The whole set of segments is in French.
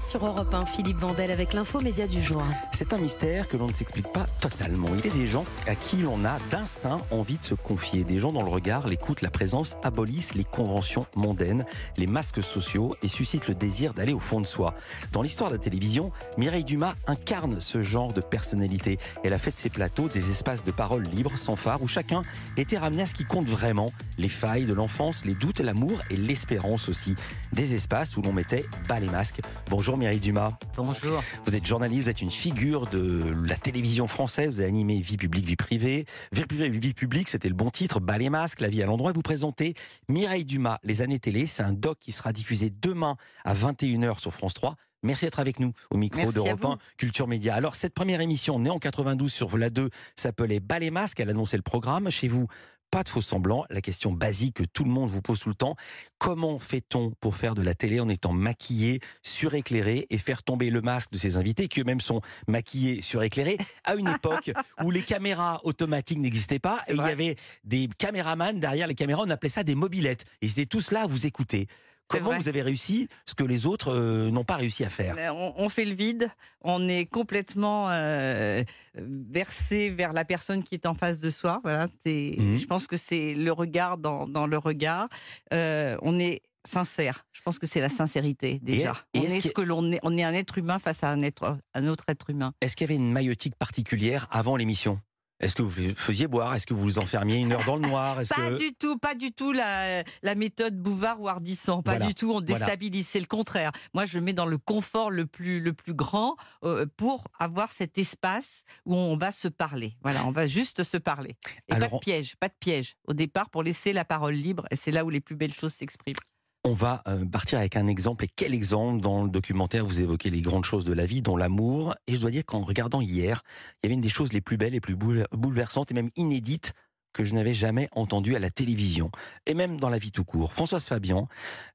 Sur Europe 1. Philippe Vandel avec l'info média du jour. C'est un mystère que l'on ne s'explique pas totalement. Il y a des gens à qui l'on a d'instinct envie de se confier. Des gens dont le regard, l'écoute, la présence abolissent les conventions mondaines, les masques sociaux et suscitent le désir d'aller au fond de soi. Dans l'histoire de la télévision, Mireille Dumas incarne ce genre de personnalité. Elle a fait de ses plateaux des espaces de parole libres, sans phare, où chacun était ramené à ce qui compte vraiment. Les failles de l'enfance, les doutes, l'amour et l'espérance aussi. Des espaces où l'on mettait bas les masques. Bonjour Mireille Dumas. Bonjour. Vous êtes journaliste, vous êtes une figure de la télévision française, vous avez animé Vie publique, vie privée. Vie privée, vie publique, c'était le bon titre, bas les masques, la vie à l'endroit. Vous présentez Mireille Dumas, Les années télé. C'est un doc qui sera diffusé demain à 21h sur France 3. Merci d'être avec nous au micro d'Europe 1 Culture Média. Alors, cette première émission, née en 92 sur la 2, s'appelait Bas les masques. Elle annonçait le programme. Chez vous, pas de faux semblants. La question basique que tout le monde vous pose tout le temps, comment fait-on pour faire de la télé en étant maquillé, suréclairé et faire tomber le masque de ses invités qui eux-mêmes sont maquillés, suréclairés à une époque où les caméras automatiques n'existaient pas et il y avait des caméramans derrière les caméras, on appelait ça des mobilettes. Ils étaient tous là à vous écouter. Comment vous avez réussi ce que les autres euh, n'ont pas réussi à faire? On, fait le vide, on est complètement euh, versé vers la personne qui est en face de soi. Voilà, mmh. Je pense que c'est le regard dans, le regard. Euh, on est sincère. Je pense que c'est la sincérité déjà. on est, ce que l'on est. On est un être humain face à un, être, un autre être humain. Est-ce qu'il y avait une maillotique particulière avant l'émission? Est-ce que vous faisiez boire? Est-ce que vous vous enfermiez une heure dans le noir? Pas du tout, pas du tout la, la méthode Bouvard ou Ardisson. Pas du tout, on déstabilise. C'est le contraire. Moi, je mets dans le confort le plus, le plus grand euh, pour avoir cet espace où on va se parler. Voilà, on va juste se parler. Et pas de piège, pas de piège. Au départ, pour laisser la parole libre, et c'est là où les plus belles choses s'expriment. On va euh, partir avec un exemple. Et quel exemple Dans le documentaire, vous évoquez les grandes choses de la vie, dont l'amour. Et je dois dire qu'en regardant hier, il y avait une des choses les plus belles, les plus bouleversantes et même inédites que je n'avais jamais entendues à la télévision. Et même dans la vie tout court. Françoise Fabian,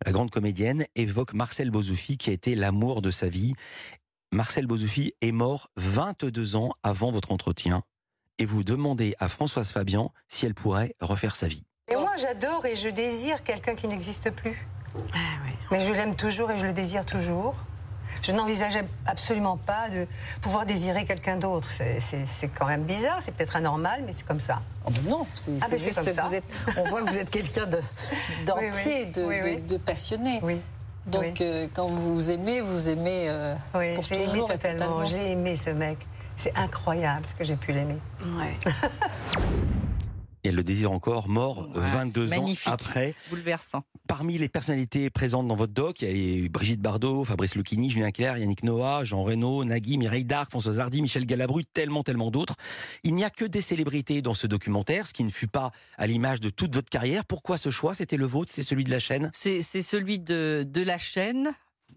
la grande comédienne, évoque Marcel Bozoufi, qui a été l'amour de sa vie. Marcel Bozoufi est mort 22 ans avant votre entretien. Et vous demandez à Françoise Fabian si elle pourrait refaire sa vie. J'adore et je désire quelqu'un qui n'existe plus. Ah, Mais je l'aime toujours et je le désire toujours. Je n'envisageais absolument pas de pouvoir désirer quelqu'un d'autre. C'est quand même bizarre, c'est peut-être anormal, mais c'est comme ça. Oh ben non, c'est ah ben juste comme ça. Vous êtes, on voit que vous êtes quelqu'un d'entier, de, de, passionné. Oui. Donc euh, quand vous aimez, vous aimez euh, oui, pour toujours aimé totalement. J'ai aimé ce mec. C'est incroyable ce que j'ai pu l'aimer. Ouais. Et elle le désire encore, mort 22 ans après. Bouleversant. Parmi les personnalités présentes dans votre doc, il y a Brigitte Bardot, Fabrice Lucchini, Julien Clerc, Yannick Noah, Jean Reno, Nagui, Mireille Darc, François Hardy, Michel Galabru, tellement, tellement d'autres. Il n'y a que des célébrités dans ce documentaire, ce qui ne fut pas à l'image de toute votre carrière. Pourquoi ce choix? C'était le vôtre C'est celui de la chaîne? C'est celui de, de la chaîne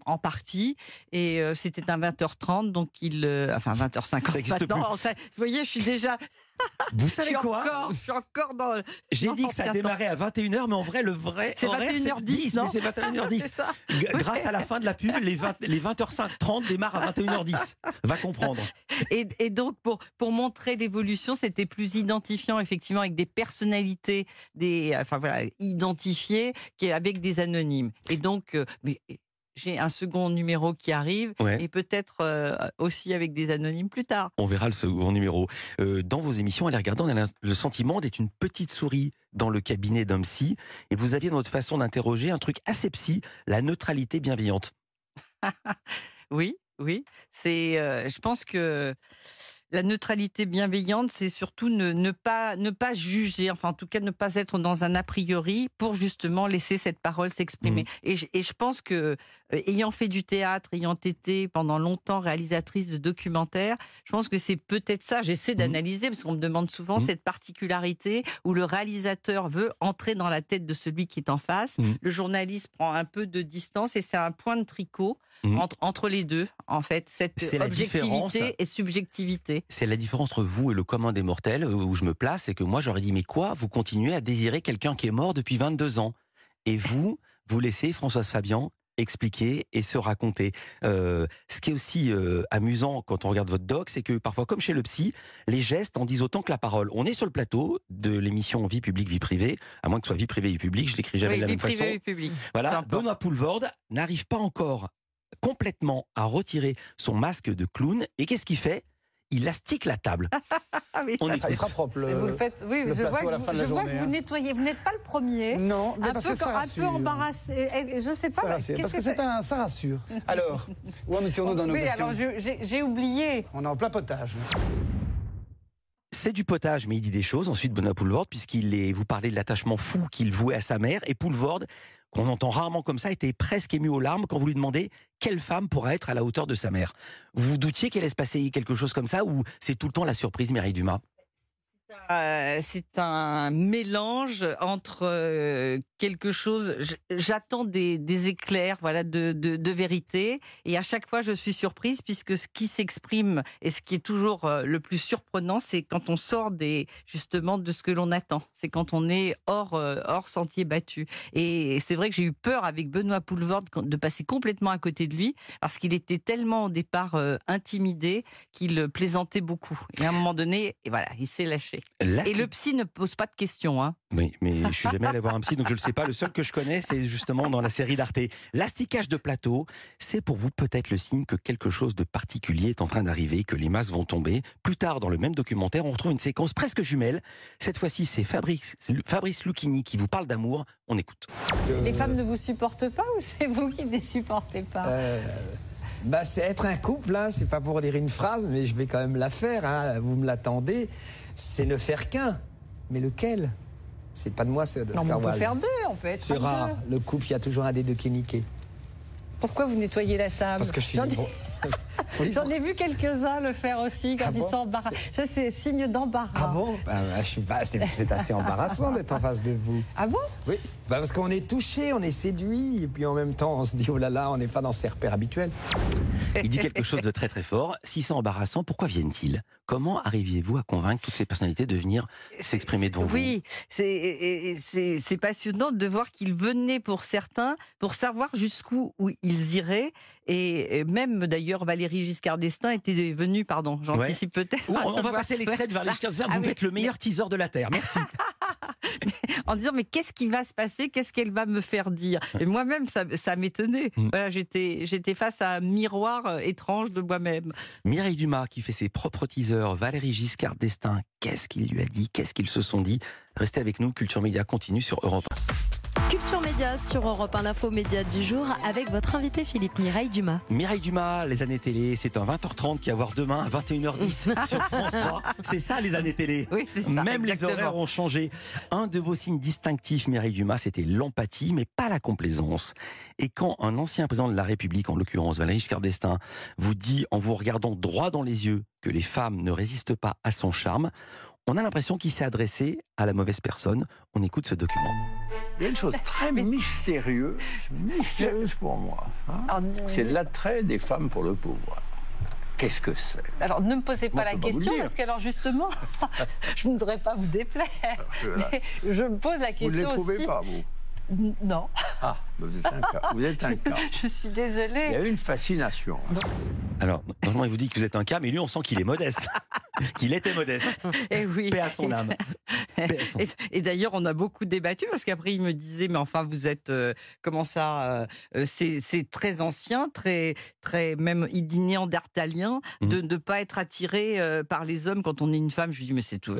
en partie. Et euh, c'était un 20h30, donc il. Euh, enfin, 20h50 ça maintenant. vous voyez, je suis déjà. Vous savez quoi encore, Je suis encore dans. J'ai dit que ça démarrait à 21h, mais en vrai, le vrai c'est 21h10. mais c'est 21h10. Grâce à la fin de la pub, les, 20, les 20h30 démarrent à 21h10. Va comprendre. Et, et donc, pour, pour montrer l'évolution, c'était plus identifiant, effectivement, avec des personnalités, des, enfin voilà, identifiées, avec des anonymes. Et donc, euh, mais j'ai un second numéro qui arrive et peut-être euh, aussi avec des anonymes plus tard. On verra le second numéro. Euh, dans vos émissions, allez regarder, on a le sentiment d'être une petite souris dans le cabinet d'un psy et vous aviez dans votre façon d'interroger un truc assez psy, la neutralité bienveillante. oui, oui. C'est, euh, je pense que la neutralité bienveillante, c'est surtout ne, pas, ne pas juger, enfin en tout cas ne pas être dans un a priori pour justement laisser cette parole s'exprimer. Mmh. Et, je pense que, euh, ayant fait du théâtre, ayant été pendant longtemps réalisatrice de documentaires, je pense que c'est peut-être ça, j'essaie mmh. d'analyser, parce qu'on me demande souvent mmh. cette particularité où le réalisateur veut entrer dans la tête de celui qui est en face, le journaliste prend un peu de distance et c'est un point de tricot entre, entre, les deux, en fait, cette objectivité et subjectivité. C'est la différence entre vous et le commun des mortels, où je me place, c'est que moi j'aurais dit, mais quoi Vous continuez à désirer quelqu'un qui est mort depuis 22 ans. Et vous, vous laissez Françoise Fabian expliquer et se raconter. Euh, ce qui est aussi euh, amusant quand on regarde votre doc, c'est que parfois, comme chez le psy, les gestes en disent autant que la parole. On est sur le plateau de l'émission Vie publique, vie privée, à moins que ce soit vie privée, vie publique, je l'écris jamais de la même façon. Vie publique. Voilà, Benoît Poulvorde n'arrive pas encore complètement à retirer son masque de clown. Et qu'est-ce qu'il fait? Il astique la table. Ah On Il écoute. sera propre. Le... vous le faites, oui, le je vois, à que la vous, fin de la je vois journée, que vous hein. nettoyez. Vous n'êtes pas le premier. Non, mais un parce peu, que ça un peu embarrassé. Et- et Je sais pas. Ça rassure, parce que, que c'est un, ça rassure. Alors, où en étions-nous dans nos Oui, questions alors j'ai j'ai oublié. On est en plein potage. C'est du potage, mais il dit des choses. Ensuite, Benoît Poulvord, puisqu'il est, vous parlez de l'attachement fou qu'il vouait à sa mère. Et Poulvord, qu'on entend rarement comme ça, était presque ému aux larmes quand vous lui demandez quelle femme pourra être à la hauteur de sa mère. Vous vous doutiez qu'elle allait se passer quelque chose comme ça ou c'est tout le temps la surprise, Mireille Dumas? Euh, c'est un mélange entre euh, quelque chose. J'attends des, éclairs, voilà, de, vérité, et à chaque fois je suis surprise puisque ce qui s'exprime et ce qui est toujours euh, le plus surprenant, c'est quand on sort des justement de ce que l'on attend. C'est quand on est hors sentier battu. Et c'est vrai que j'ai eu peur avec Benoît Poulvord de passer complètement à côté de lui parce qu'il était tellement au départ intimidé qu'il plaisantait beaucoup. Et à un moment donné, voilà, il s'est lâché. Et le psy ne pose pas de questions. Hein. Oui, mais je suis jamais allé voir un psy, donc je le sais pas. Le seul que je connais, c'est justement dans la série d'Arte. L'asticage de plateau, c'est pour vous peut-être le signe que quelque chose de particulier est en train d'arriver, que les masses vont tomber. Plus tard, dans le même documentaire, on retrouve une séquence presque jumelle. Cette fois-ci, c'est Fabrice, Fabrice Lucchini qui vous parle d'amour. On écoute. Les femmes ne vous supportent pas ou c'est vous qui ne les supportez pas? Euh, bah, c'est être un couple, hein, c'est pas pour dire une phrase, mais je vais quand même la faire, hein, vous me l'attendez. C'est ne faire qu'un. Mais lequel? C'est pas de moi, c'est Non, mais on peut faire deux, on peut être C'est rare. deux. Le couple, il y a toujours un des deux qui est niqué. Pourquoi vous nettoyez la table? Parce que je suis libre. J'en ai vu quelques-uns le faire aussi quand Ah ils bon sont embarrassés. Ça, c'est signe d'embarras. Ah bon? Bah, bah, je suis pas- C'est assez embarrassant d'être en face de vous. Ah bon? Oui, bah, parce qu'on est touché, on est séduit, et puis en même temps, on se dit, oh là là, on n'est pas dans ses repères habituels. Il dit quelque chose de très très fort. Si c'est embarrassant, pourquoi viennent-ils? Comment arriviez-vous à convaincre toutes ces personnalités de venir s'exprimer devant vous? Oui, c'est- passionnant de voir qu'ils venaient pour certains pour savoir jusqu'où où ils iraient. Et même d'ailleurs Valérie Giscard d'Estaing était venue, pardon, j'anticipe peut-être. On, on va passer l'extrait de Valérie Giscard d'Estaing. Vous Ah faites le meilleur teaser de la Terre. Merci. en disant mais qu'est-ce qui va se passer? Qu'est-ce qu'elle va me faire dire? Et moi-même, ça, ça m'étonnait. Mm. Voilà, j'étais j'étais face à un miroir euh, étrange de moi-même. Mireille Dumas qui fait ses propres teasers, Valérie Giscard d'Estaing, qu'est-ce qu'il lui a dit? Qu'est-ce qu'ils se sont dit? Restez avec nous, Culture Média continue sur Europe. Culture Média sur Europe 1, l'info média du jour avec votre invité Philippe Mireille Dumas. 1. Mireille Dumas, les années télé, c'est un 20h30 qui va avoir demain à 21h10 sur France 3. C'est ça les années télé. Oui, c'est ça. Même les horaires ont changé. Un de vos signes distinctifs, Mireille Dumas, c'était l'empathie, mais pas la complaisance. Et quand un ancien président de la République, en l'occurrence Valéry Giscard d'Estaing, vous dit en vous regardant droit dans les yeux que les femmes ne résistent pas à son charme, on a l'impression qu'il s'est adressé à la mauvaise personne. On écoute ce document. Il y a une chose très mystérieuse, mystérieuse pour moi. hein. C'est l'attrait des femmes pour le pouvoir. Qu'est-ce que c'est? Alors, ne me posez pas la pas question parce que alors justement, je ne voudrais pas vous déplaire. Je- Mais je me pose la Vous ne question l'éprouvez aussi. pas, vous? Non, Ah, vous êtes un cas. Vous êtes un cas. je suis Il y désolée. a une fascination. Alors, normalement, il vous dit que vous êtes un cas, mais lui, on sent qu'il est modeste. qu'il était modeste. Et oui. Paix à son âme. Son- Et, et d'ailleurs, on a beaucoup débattu parce qu'après, il me disait, mais enfin, vous êtes euh, comment ça euh, euh, C'est très ancien, très, très même il dit néandertalien de ne pas être attiré euh, par les hommes quand on est une femme. Je lui dis, mais c'est tout.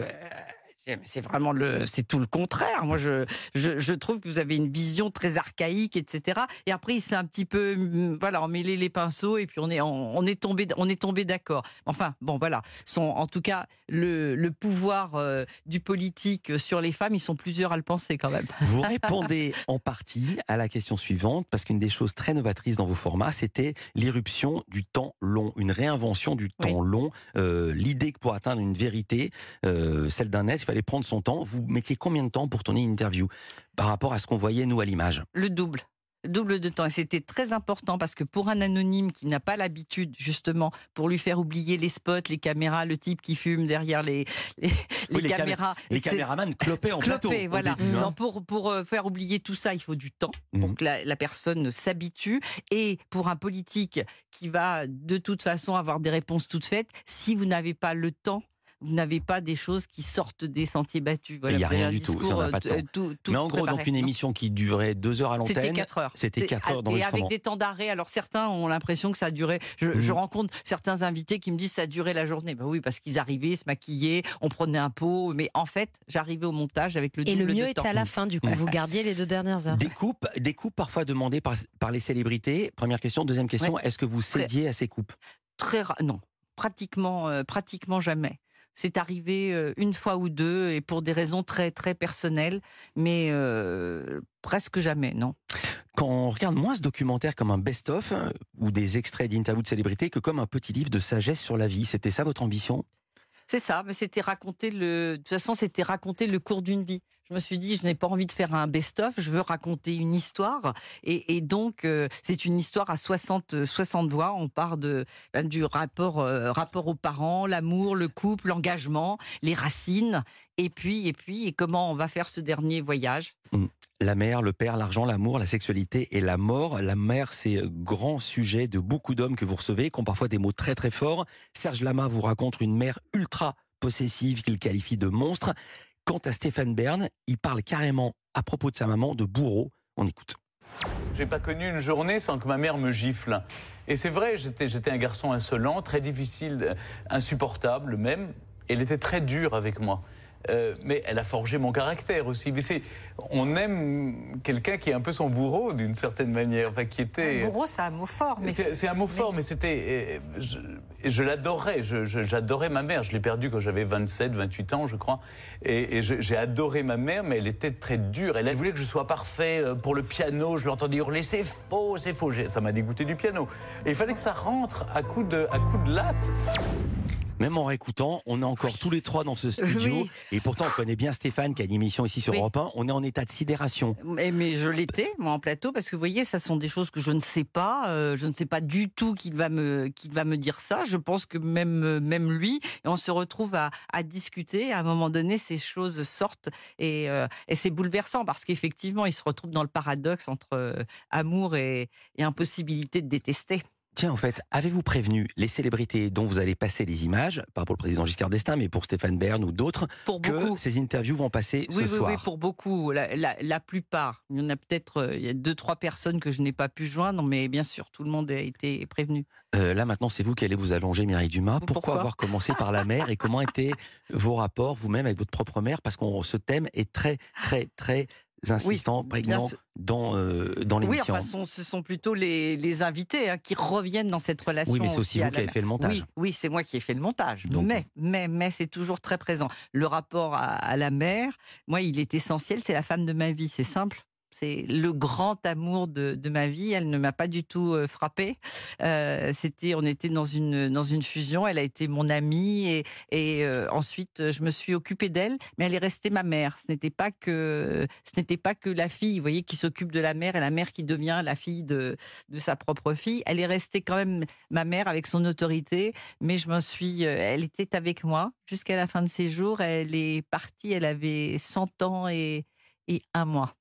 Mais c'est vraiment le, c'est tout le contraire. Moi, je, je, je trouve que vous avez une vision très archaïque, etc. Et après, il s'est un petit peu, hum, voilà, emmêlé les pinceaux et puis on est, on, on est tombé, on est tombé d'accord. Enfin, bon, voilà. Son, en tout cas, le, le pouvoir euh, du politique sur les femmes, ils sont plusieurs à le penser quand même. Vous répondez en partie à la question suivante, parce qu'une des choses très novatrices dans vos formats, c'était l'irruption du temps long, une réinvention du temps long. Euh, L'idée que pour atteindre une vérité, euh, celle d'un être, il fallait prendre son temps. Vous mettiez combien de temps pour tourner une interview par rapport à ce qu'on voyait, nous, à l'image? Le double. Double de temps. Et c'était très important parce que pour un anonyme qui n'a pas l'habitude, justement, pour lui faire oublier les spots, les caméras, le type qui fume derrière les, les, Oui, les cam- caméras. Les caméramans clopaient en plateau. Clopé, voilà. début, hein. Non, pour pour euh, faire oublier tout ça, il faut du temps pour Mhm. que la, la personne s'habitue. Et pour un politique qui va de toute façon avoir des réponses toutes faites, si vous n'avez pas le temps vous n'avez pas des choses qui sortent des sentiers battus. Il n'y a rien un du tout, ça, n'a euh, pas de t- temps. tout- tout Mais en gros, donc une émission qui durait deux heures à l'antenne. C'était 4 heures. C'était 4 heures Et avec des temps d'arrêt. Alors certains ont l'impression que ça a duré. Je, je Mhm. rencontre certains invités qui me disent ça a duré la journée. Ben oui, parce qu'ils arrivaient, se maquillaient, on prenait un pot. Mais en fait, j'arrivais au montage avec le Et double le mieux de était temps. à la fin, du coup. Vous gardiez les deux dernières heures. Des coupes, des coupes parfois demandées par, par les célébrités. Première question. Deuxième question, est-ce que vous cédiez à ces coupes? Très non, pratiquement, euh, pratiquement jamais. C'est arrivé euh, une fois ou deux et pour des raisons très très personnelles, mais euh, presque jamais, non. Quand on regarde moins ce documentaire comme un best-of euh, ou des extraits d'interviews de célébrités que comme un petit livre de sagesse sur la vie, c'était ça votre ambition? C'est ça, mais c'était raconter le. De toute façon, c'était raconter le cours d'une vie. Je me suis dit, je n'ai pas envie de faire un best-of, je veux raconter une histoire. Et, donc, euh, c'est une histoire à 60, 60 voix. On part de, ben, du rapport, euh, rapport aux parents, l'amour, le couple, l'engagement, les racines. Et puis, et puis, et comment on va faire ce dernier voyage? La mère, le père, l'argent, l'amour, la sexualité et la mort. La mère, c'est grand sujet de beaucoup d'hommes que vous recevez, qui ont parfois des mots très très forts. Serge Lama vous raconte une mère ultra possessive qu'il qualifie de monstre. Quant à Stéphane Bern, il parle carrément à propos de sa maman de bourreau. On écoute. J'ai pas connu une journée sans que ma mère me gifle. Et c'est vrai, j'étais, un garçon insolent, très difficile, euh, insupportable même. Elle était très dure avec moi. Euh, mais elle a forgé mon caractère aussi. Mais c'est, on aime quelqu'un qui est un peu son bourreau d'une certaine manière, enfin qui était. Bourreau, c'est un mot fort. Mais C'est un mot fort, mais c'était. Je, je l'adorais. J'adorais ma mère. Je l'ai perdue quand j'avais 27, 28 ans, je crois. Et, j'ai adoré ma mère, mais elle était très dure. Elle voulait que je sois parfait euh, pour le piano. Je l'entendais hurler c'est faux, c'est faux. Ça m'a dégoûté du piano. Et il fallait que ça rentre à coups de, à coups de latte. Même en réécoutant, on est encore tous les trois dans ce studio. Oui. Et pourtant, on connaît bien Stéphane qui a une émission ici sur Oui. Europe 1. On est en état de sidération. Mais, mais je l'étais, moi, en plateau, parce que vous voyez, ça sont des choses que je ne sais pas. euh, je ne sais pas du tout qu'il va me, qu'il va me dire ça. Je pense que même, même lui, et on se retrouve à, à discuter. À un moment donné, ces choses sortent et, euh, et c'est bouleversant parce qu'effectivement, il se retrouve dans le paradoxe entre euh, amour et, et impossibilité de détester. Tiens, en fait, avez-vous prévenu les célébrités dont vous allez passer les images, pas pour le président Giscard d'Estaing, mais pour Stéphane Bern ou d'autres, Pour que ces interviews vont passer Oui, ce oui, soir? oui, pour beaucoup. La, la- la plupart. Il y en a peut-être euh, il y a deux, trois personnes que je n'ai pas pu joindre, mais bien sûr, tout le monde a été prévenu. Euh, Là, maintenant, c'est vous qui allez vous allonger, Mireille Dumas. Pourquoi, Pourquoi avoir commencé par la mère et comment étaient vos rapports vous-même avec votre propre mère Parce que ce thème est très, très, très insistant, bien prégnant sûr. dans, euh, dans Oui, l'émission. enfin, ce sont- ce sont plutôt les, les invités hein, qui reviennent dans cette relation. oui, mais c'est aussi vous qui avez fait le montage. Oui, oui c'est moi qui ai fait le montage. Donc- mais, mais, mais c'est toujours très présent. Le rapport à, à la mère, moi, il est essentiel. C'est la femme de ma vie. C'est simple. C'est le grand amour de, ma vie. Elle ne m'a pas du tout euh, frappée. Euh, c'était, on était dans une dans une fusion. Elle a été mon amie et, euh, ensuite je me suis occupée d'elle. Mais elle est restée ma mère. Ce n'était pas que ce n'était pas que la fille, voyez, qui s'occupe de la mère et la mère qui devient la fille de de sa propre fille. Elle est restée quand même ma mère avec son autorité. Mais je m'en suis, elle était avec moi jusqu'à la fin de ses jours. Elle est partie. Elle avait 100 ans et et un mois.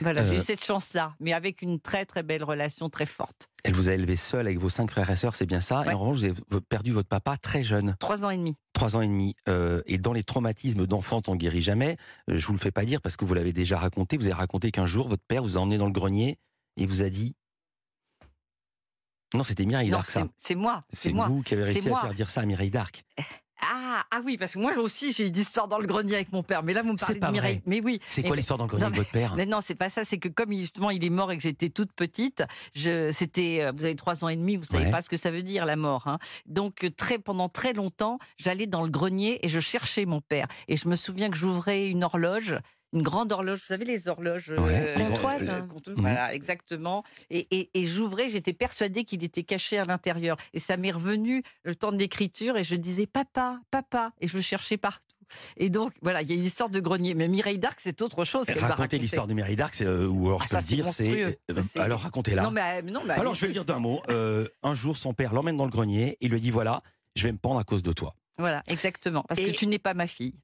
Voilà, j'ai Euh, eu cette chance-là, mais avec une très très belle relation très forte. Elle vous a élevé seule avec vos cinq frères et sœurs, c'est bien ça. Et en revanche, vous avez perdu votre papa très jeune, Trois ans et demi. trois ans et demi. Euh, et dans les traumatismes d'enfance, on ne guérit jamais. Euh, je vous le fais pas dire parce que vous l'avez déjà raconté. Vous avez raconté qu'un jour, votre père vous a emmené dans le grenier et vous a dit. Non, c'était Mireille Darc, ça. c'est- moi. C'est vous qui avez réussi à faire dire ça à Mireille Darc. Ah, ah oui, parce que moi aussi j'ai eu d'histoire dans le grenier avec mon père. Mais là vous me parlez de Mireille. vrai. Mais oui. C'est quoi l'histoire dans le grenier non, avec votre père Mais non, c'est pas ça. C'est que comme justement il est mort et que j'étais toute petite, je, c'était, euh, vous avez trois ans et demi, vous savez Ouais. pas ce que ça veut dire la mort. Hein. Donc très pendant très longtemps, j'allais dans le grenier et je cherchais mon père. Et je me souviens que j'ouvrais une horloge. Une grande horloge, vous savez les horloges euh, Ouais. Comptoises. compte- Mhm. Voilà, exactement. Et, et- et j'ouvrais, j'étais persuadée qu'il était caché à l'intérieur. Et ça m'est revenu le temps de l'écriture et je disais papa, papa, et je le cherchais partout. Et donc voilà, il y a une histoire de grenier. Mais Mireille d'Arc, c'est autre chose. Racontez l'histoire de Mireille Darc, c'est, euh, ou alors Ah, je ça, peux le c'est dire, c'est. euh, Ça, alors racontez-la. Non, mais, euh, non, mais Alors je vais le dire d'un mot. Euh, un jour, son père l'emmène dans le grenier et lui dit voilà, je vais me pendre à cause de toi. Voilà, exactement. Parce Et- que tu n'es pas ma fille.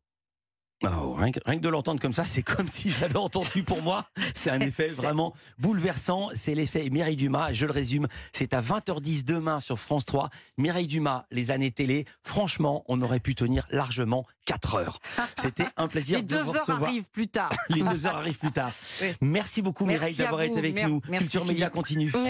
Oh, rien, que, rien que de l'entendre comme ça, c'est comme si je l'avais entendu pour moi. C'est un effet vraiment bouleversant. C'est l'effet Mireille Dumas. Je le résume, c'est à 20h10 demain sur France 3. Mireille Dumas, les années télé. Franchement, on aurait pu tenir largement 4 heures. C'était un plaisir Les de deux vous heures recevoir. arrivent plus tard. Les deux heures arrivent plus tard. Oui. Merci beaucoup Mireille d'avoir été avec Mer- nous. merci, Culture Média continue. Oui,